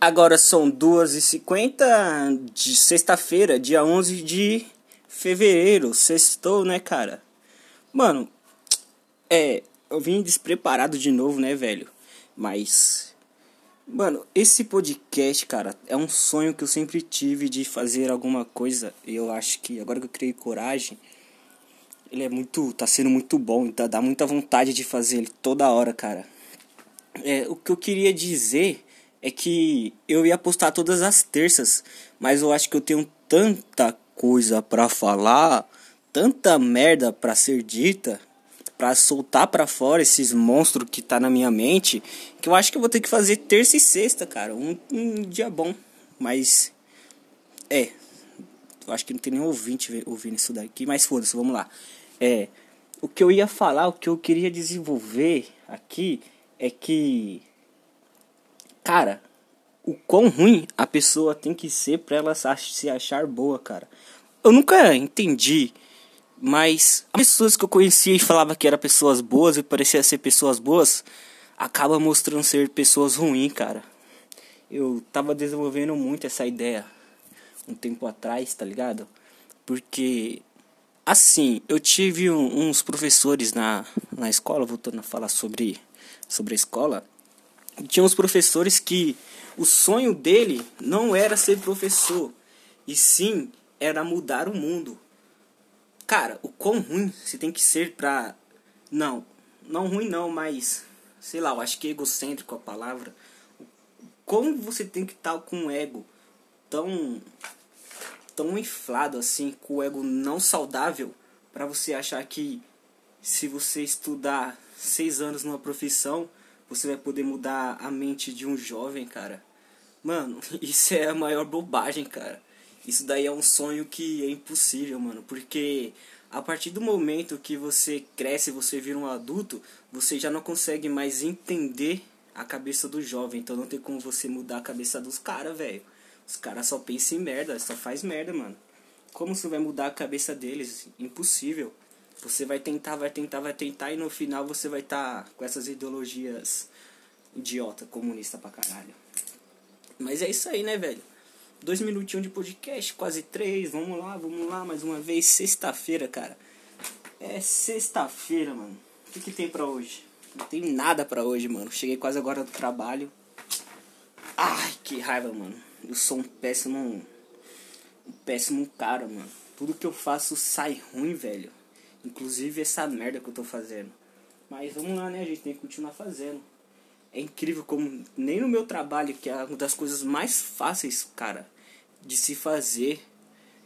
Agora são 2h50 de sexta-feira, dia 11 de fevereiro. Sextou, né, cara? Mano, é. Eu vim despreparado de novo, né, velho? Mas. Mano, esse podcast, cara, é um sonho que eu sempre tive de fazer alguma coisa. E eu acho que agora que eu criei coragem, ele é muito. tá sendo muito bom. Então dá muita vontade de fazer ele toda hora, cara. É, o que eu queria dizer é que eu ia postar todas as terças, mas eu acho que eu tenho tanta coisa para falar, tanta merda para ser dita, para soltar para fora esses monstros que tá na minha mente, que eu acho que eu vou ter que fazer terça e sexta, cara, um, um dia bom, mas é, eu acho que não tem nem ouvinte ouvindo isso daqui, mas foda-se, vamos lá. É, o que eu ia falar, o que eu queria desenvolver aqui é que Cara, o quão ruim a pessoa tem que ser pra ela se achar boa, cara. Eu nunca entendi, mas as pessoas que eu conhecia e falava que eram pessoas boas e parecia ser pessoas boas, acaba mostrando ser pessoas ruins, cara. Eu tava desenvolvendo muito essa ideia um tempo atrás, tá ligado? Porque assim, eu tive um, uns professores na, na escola, voltando a falar sobre, sobre a escola, tinha uns professores que o sonho dele não era ser professor, e sim era mudar o mundo. Cara, o quão ruim você tem que ser pra. Não, não ruim não, mas. Sei lá, eu acho que é egocêntrico a palavra. Como você tem que estar com o ego tão. tão inflado assim, com o ego não saudável, para você achar que se você estudar seis anos numa profissão você vai poder mudar a mente de um jovem, cara. Mano, isso é a maior bobagem, cara. Isso daí é um sonho que é impossível, mano. Porque a partir do momento que você cresce, você vira um adulto, você já não consegue mais entender a cabeça do jovem. Então não tem como você mudar a cabeça dos caras, velho. Os caras só pensam em merda, só faz merda, mano. Como você vai mudar a cabeça deles? Impossível. Você vai tentar, vai tentar, vai tentar e no final você vai estar tá com essas ideologias idiota, comunista pra caralho. Mas é isso aí, né, velho? Dois minutinhos de podcast, quase três. Vamos lá, vamos lá, mais uma vez. Sexta-feira, cara. É sexta-feira, mano. O que, que tem pra hoje? Não tem nada pra hoje, mano. Cheguei quase agora do trabalho. Ai, que raiva, mano. Eu sou um péssimo. Um péssimo cara, mano. Tudo que eu faço sai ruim, velho. Inclusive essa merda que eu tô fazendo. Mas vamos lá, né? Gente tem que continuar fazendo. É incrível como nem no meu trabalho, que é uma das coisas mais fáceis, cara, de se fazer,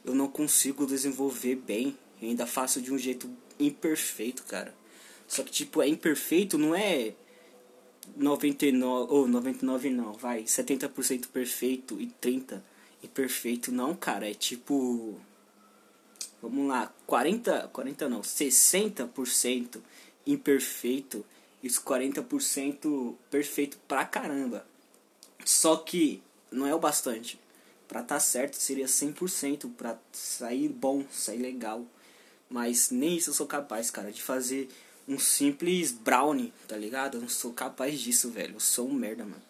eu não consigo desenvolver bem. Eu ainda faço de um jeito imperfeito, cara. Só que tipo, é imperfeito, não é 99 ou 99 não, vai, 70% perfeito e 30 imperfeito, não, cara, é tipo vamos lá, 40, 40 não, 60% imperfeito e os 40% perfeito pra caramba. Só que não é o bastante. Pra tá certo seria 100% pra sair bom, sair legal. Mas nem isso eu sou capaz, cara, de fazer um simples brownie, tá ligado? Eu não sou capaz disso, velho. Eu sou um merda, mano.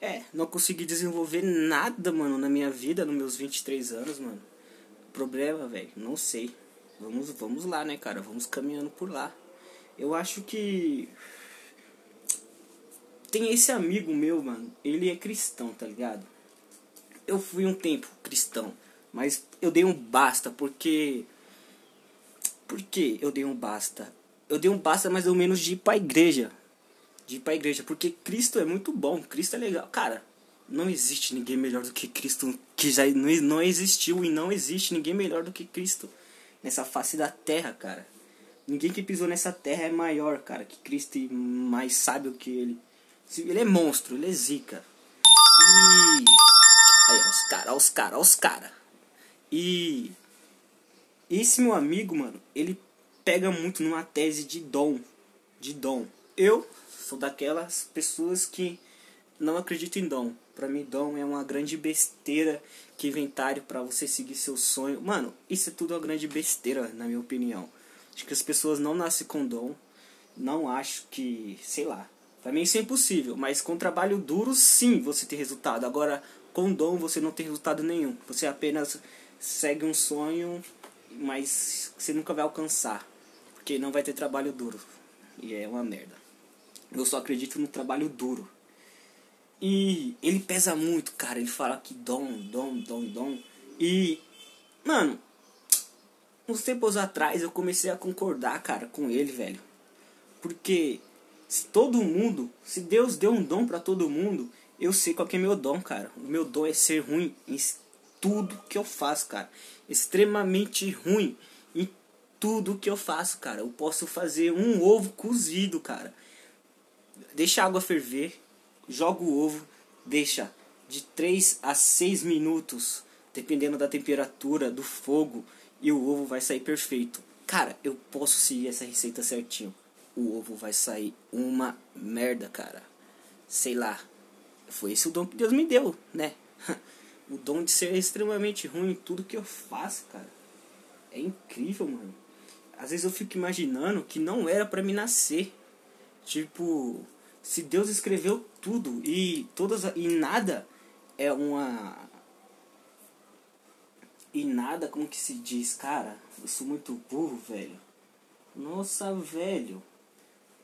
É, não consegui desenvolver nada, mano, na minha vida, nos meus 23 anos, mano. Problema, velho, não sei. Vamos, vamos lá, né, cara? Vamos caminhando por lá. Eu acho que tem esse amigo meu, mano. Ele é cristão, tá ligado? Eu fui um tempo cristão, mas eu dei um basta porque por que eu dei um basta? Eu dei um basta mais ou menos de ir pra igreja. De ir pra igreja, porque Cristo é muito bom, Cristo é legal. Cara, não existe ninguém melhor do que Cristo, que já não existiu e não existe ninguém melhor do que Cristo nessa face da terra, cara. Ninguém que pisou nessa terra é maior, cara, que Cristo e mais sábio que ele. Ele é monstro, ele é zica. E. Aí, os caras, os caras, os caras. E. Esse meu amigo, mano, ele pega muito numa tese de dom. De dom. Eu sou daquelas pessoas que não acredito em dom. Pra mim, dom é uma grande besteira que inventário para você seguir seu sonho. Mano, isso é tudo uma grande besteira, na minha opinião. Acho que as pessoas não nascem com dom. Não acho que, sei lá. Pra mim isso é impossível, mas com trabalho duro sim você tem resultado. Agora com dom você não tem resultado nenhum. Você apenas segue um sonho, mas você nunca vai alcançar, porque não vai ter trabalho duro. E é uma merda. Eu só acredito no trabalho duro. E ele pesa muito, cara. Ele fala que dom, dom, dom, dom. E, mano, uns tempos atrás eu comecei a concordar, cara, com ele, velho. Porque se todo mundo, se Deus deu um dom para todo mundo, eu sei qual é meu dom, cara. O meu dom é ser ruim em tudo que eu faço, cara. Extremamente ruim em tudo que eu faço, cara. Eu posso fazer um ovo cozido, cara. Deixa a água ferver, joga o ovo, deixa de 3 a 6 minutos, dependendo da temperatura, do fogo, e o ovo vai sair perfeito. Cara, eu posso seguir essa receita certinho. O ovo vai sair uma merda, cara. Sei lá. Foi esse o dom que Deus me deu, né? o dom de ser extremamente ruim em tudo que eu faço, cara. É incrível, mano. Às vezes eu fico imaginando que não era para me nascer. Tipo, se Deus escreveu tudo e todas e nada é uma e nada como que se diz, cara, eu sou muito burro, velho. Nossa, velho.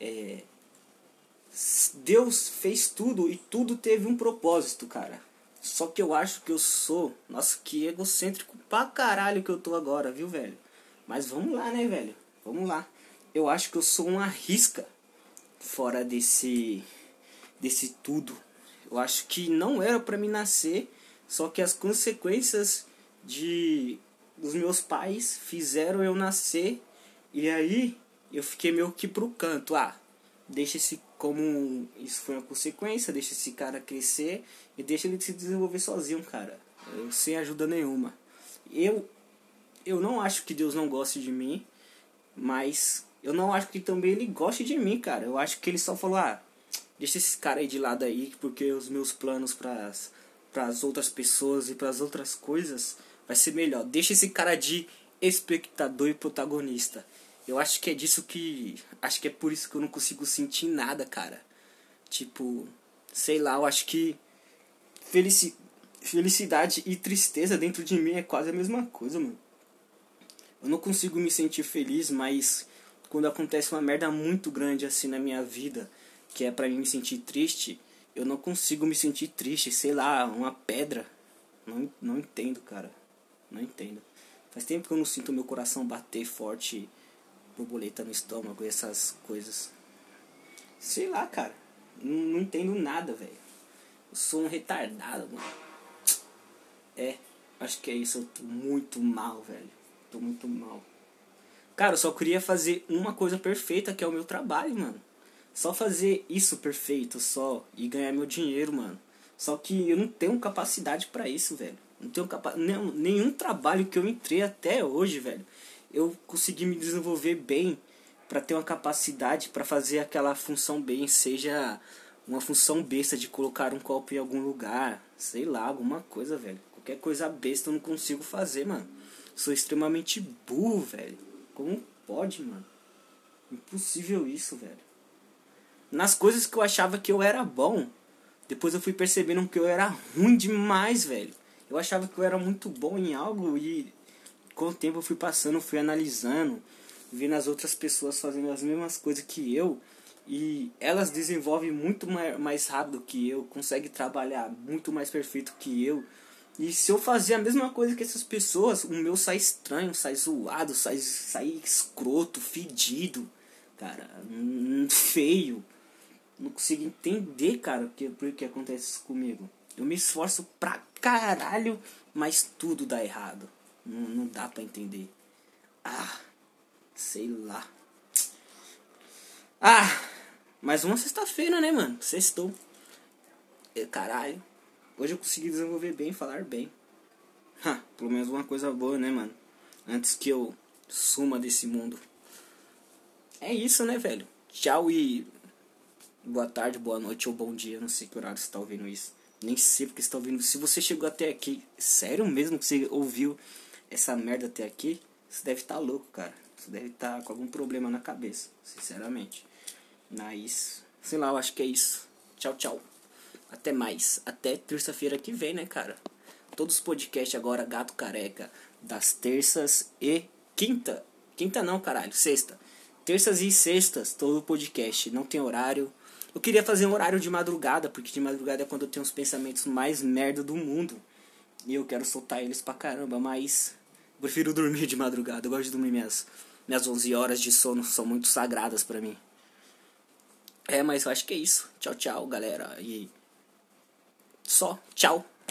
É Deus fez tudo e tudo teve um propósito, cara. Só que eu acho que eu sou, nossa, que egocêntrico pra caralho que eu tô agora, viu, velho? Mas vamos lá, né, velho? Vamos lá. Eu acho que eu sou uma risca fora desse desse tudo. Eu acho que não era para me nascer, só que as consequências de dos meus pais fizeram eu nascer e aí eu fiquei meio que pro canto. Ah, deixa esse como isso foi uma consequência, deixa esse cara crescer e deixa ele se desenvolver sozinho, cara, sem ajuda nenhuma. Eu eu não acho que Deus não goste de mim, mas eu não acho que também ele goste de mim, cara. Eu acho que ele só falou: "Ah, deixa esse cara aí de lado aí, porque os meus planos para para as outras pessoas e para as outras coisas vai ser melhor. Deixa esse cara de espectador e protagonista. Eu acho que é disso que. Acho que é por isso que eu não consigo sentir nada, cara. Tipo, sei lá, eu acho que. Felici felicidade e tristeza dentro de mim é quase a mesma coisa, mano. Eu não consigo me sentir feliz, mas quando acontece uma merda muito grande assim na minha vida, que é para mim me sentir triste, eu não consigo me sentir triste, sei lá, uma pedra. Não, não entendo, cara. Não entendo. Faz tempo que eu não sinto meu coração bater forte borboleta no estômago, essas coisas. Sei lá, cara. Não, não entendo nada, velho. Eu sou um retardado, mano. É, acho que é isso. Eu tô muito mal, velho. Tô muito mal. Cara, eu só queria fazer uma coisa perfeita, que é o meu trabalho, mano. Só fazer isso perfeito, só. E ganhar meu dinheiro, mano. Só que eu não tenho capacidade para isso, velho. Não tenho capa nenhum, nenhum trabalho que eu entrei até hoje, velho eu consegui me desenvolver bem para ter uma capacidade para fazer aquela função bem, seja uma função besta de colocar um copo em algum lugar, sei lá, alguma coisa, velho. Qualquer coisa besta eu não consigo fazer, mano. Sou extremamente burro, velho. Como pode, mano? Impossível isso, velho. Nas coisas que eu achava que eu era bom, depois eu fui percebendo que eu era ruim demais, velho. Eu achava que eu era muito bom em algo e com o tempo eu fui passando, fui analisando, vendo as outras pessoas fazendo as mesmas coisas que eu e elas desenvolvem muito mais rápido que eu, conseguem trabalhar muito mais perfeito que eu. E se eu fazer a mesma coisa que essas pessoas, o meu sai estranho, sai zoado, sai, sai escroto, fedido, cara, hum, feio. Não consigo entender, cara, o que, por que acontece comigo. Eu me esforço pra caralho, mas tudo dá errado. Não, não dá pra entender. Ah, sei lá. Ah, mais uma sexta-feira, né, mano? Sextou. Caralho. Hoje eu consegui desenvolver bem, falar bem. Ha, pelo menos uma coisa boa, né, mano? Antes que eu suma desse mundo. É isso, né, velho? Tchau e boa tarde, boa noite ou bom dia. Não sei que horário você tá ouvindo isso. Nem sei porque você tá ouvindo. Se você chegou até aqui, sério mesmo que você ouviu essa merda até aqui, você deve estar tá louco, cara. Você deve estar tá com algum problema na cabeça, sinceramente. Mas Sei lá, eu acho que é isso. Tchau, tchau. Até mais. Até terça-feira que vem, né, cara? Todos os podcasts agora, Gato Careca, das terças e quinta. Quinta não, caralho, sexta. Terças e sextas, todo podcast. Não tem horário. Eu queria fazer um horário de madrugada, porque de madrugada é quando eu tenho os pensamentos mais merda do mundo. E eu quero soltar eles pra caramba, mas. Prefiro dormir de madrugada. Eu gosto de dormir minhas, minhas 11 horas de sono, são muito sagradas para mim. É, mas eu acho que é isso. Tchau, tchau, galera. E. Só. Tchau.